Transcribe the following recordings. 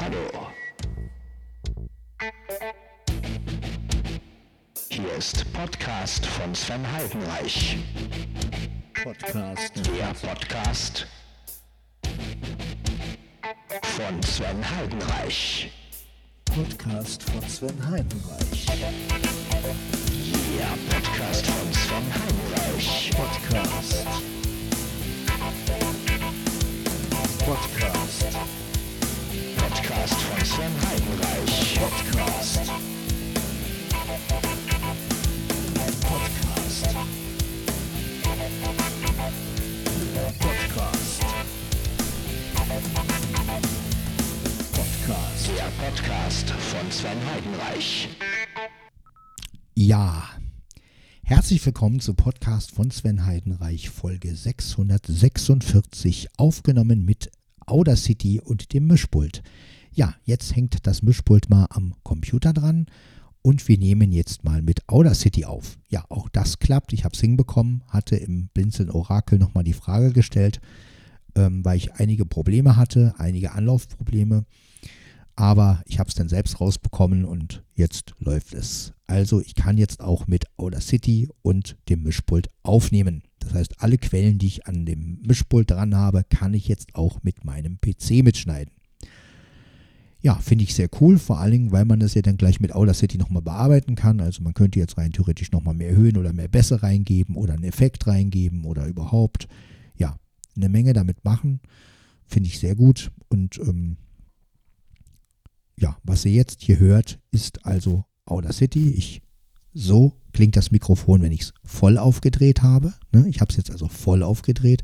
Hallo. Hier ist Podcast von Sven Heidenreich. Podcast. Der Podcast von Sven Heidenreich. Podcast von Sven Heidenreich. Der Podcast von Sven Heidenreich. Podcast. Podcast. Podcast. Podcast. Der Podcast von Sven Heidenreich. Ja, herzlich willkommen zu Podcast von Sven Heidenreich, Folge 646, aufgenommen mit Audacity und dem Mischpult. Ja, jetzt hängt das Mischpult mal am Computer dran und wir nehmen jetzt mal mit Audacity auf. Ja, auch das klappt. Ich habe es hinbekommen, hatte im Blinzeln Orakel nochmal die Frage gestellt, ähm, weil ich einige Probleme hatte, einige Anlaufprobleme. Aber ich habe es dann selbst rausbekommen und jetzt läuft es. Also ich kann jetzt auch mit Audacity und dem Mischpult aufnehmen. Das heißt, alle Quellen, die ich an dem Mischpult dran habe, kann ich jetzt auch mit meinem PC mitschneiden. Ja, finde ich sehr cool, vor allen Dingen, weil man das ja dann gleich mit Audacity nochmal bearbeiten kann. Also man könnte jetzt rein theoretisch nochmal mehr Höhen oder mehr Bässe reingeben oder einen Effekt reingeben oder überhaupt, ja, eine Menge damit machen. Finde ich sehr gut und ähm, ja, was ihr jetzt hier hört, ist also Audacity. Ich, so klingt das Mikrofon, wenn ich es voll aufgedreht habe. Ne? Ich habe es jetzt also voll aufgedreht.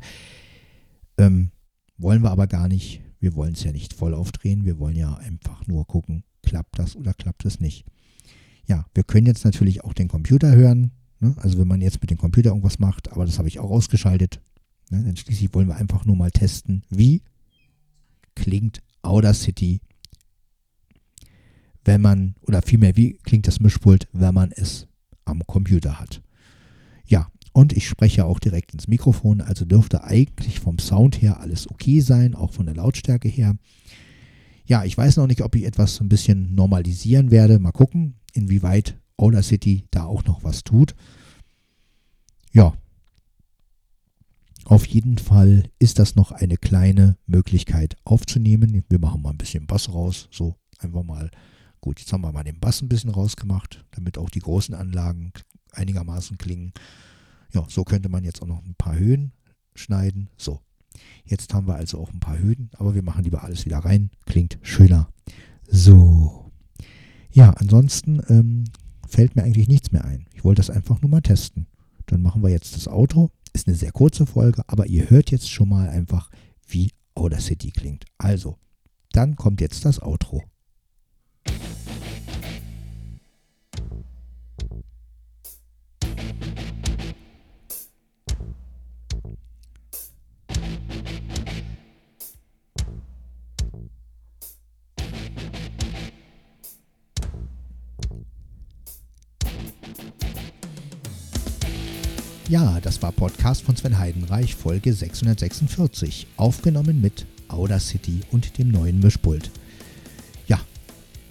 Ähm, wollen wir aber gar nicht. Wir wollen es ja nicht voll aufdrehen. Wir wollen ja einfach nur gucken, klappt das oder klappt es nicht. Ja, wir können jetzt natürlich auch den Computer hören. Ne? Also wenn man jetzt mit dem Computer irgendwas macht, aber das habe ich auch ausgeschaltet. Ne? Denn schließlich wollen wir einfach nur mal testen, wie klingt Audacity wenn man, oder vielmehr, wie klingt das Mischpult, wenn man es am Computer hat. Ja, und ich spreche auch direkt ins Mikrofon, also dürfte eigentlich vom Sound her alles okay sein, auch von der Lautstärke her. Ja, ich weiß noch nicht, ob ich etwas ein bisschen normalisieren werde. Mal gucken, inwieweit Audacity da auch noch was tut. Ja, auf jeden Fall ist das noch eine kleine Möglichkeit aufzunehmen. Wir machen mal ein bisschen Bass raus, so einfach mal Gut, jetzt haben wir mal den Bass ein bisschen rausgemacht, damit auch die großen Anlagen einigermaßen klingen. Ja, so könnte man jetzt auch noch ein paar Höhen schneiden. So, jetzt haben wir also auch ein paar Höhen, aber wir machen lieber alles wieder rein. Klingt schöner. So. Ja, ansonsten ähm, fällt mir eigentlich nichts mehr ein. Ich wollte das einfach nur mal testen. Dann machen wir jetzt das Outro. Ist eine sehr kurze Folge, aber ihr hört jetzt schon mal einfach, wie Audacity klingt. Also, dann kommt jetzt das Outro. Ja, das war Podcast von Sven Heidenreich, Folge 646, aufgenommen mit Audacity und dem neuen Mischpult. Ja,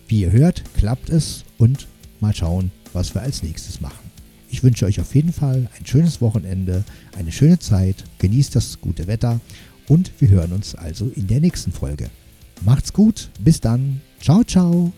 wie ihr hört, klappt es und mal schauen, was wir als nächstes machen. Ich wünsche euch auf jeden Fall ein schönes Wochenende, eine schöne Zeit, genießt das gute Wetter und wir hören uns also in der nächsten Folge. Macht's gut, bis dann, ciao, ciao.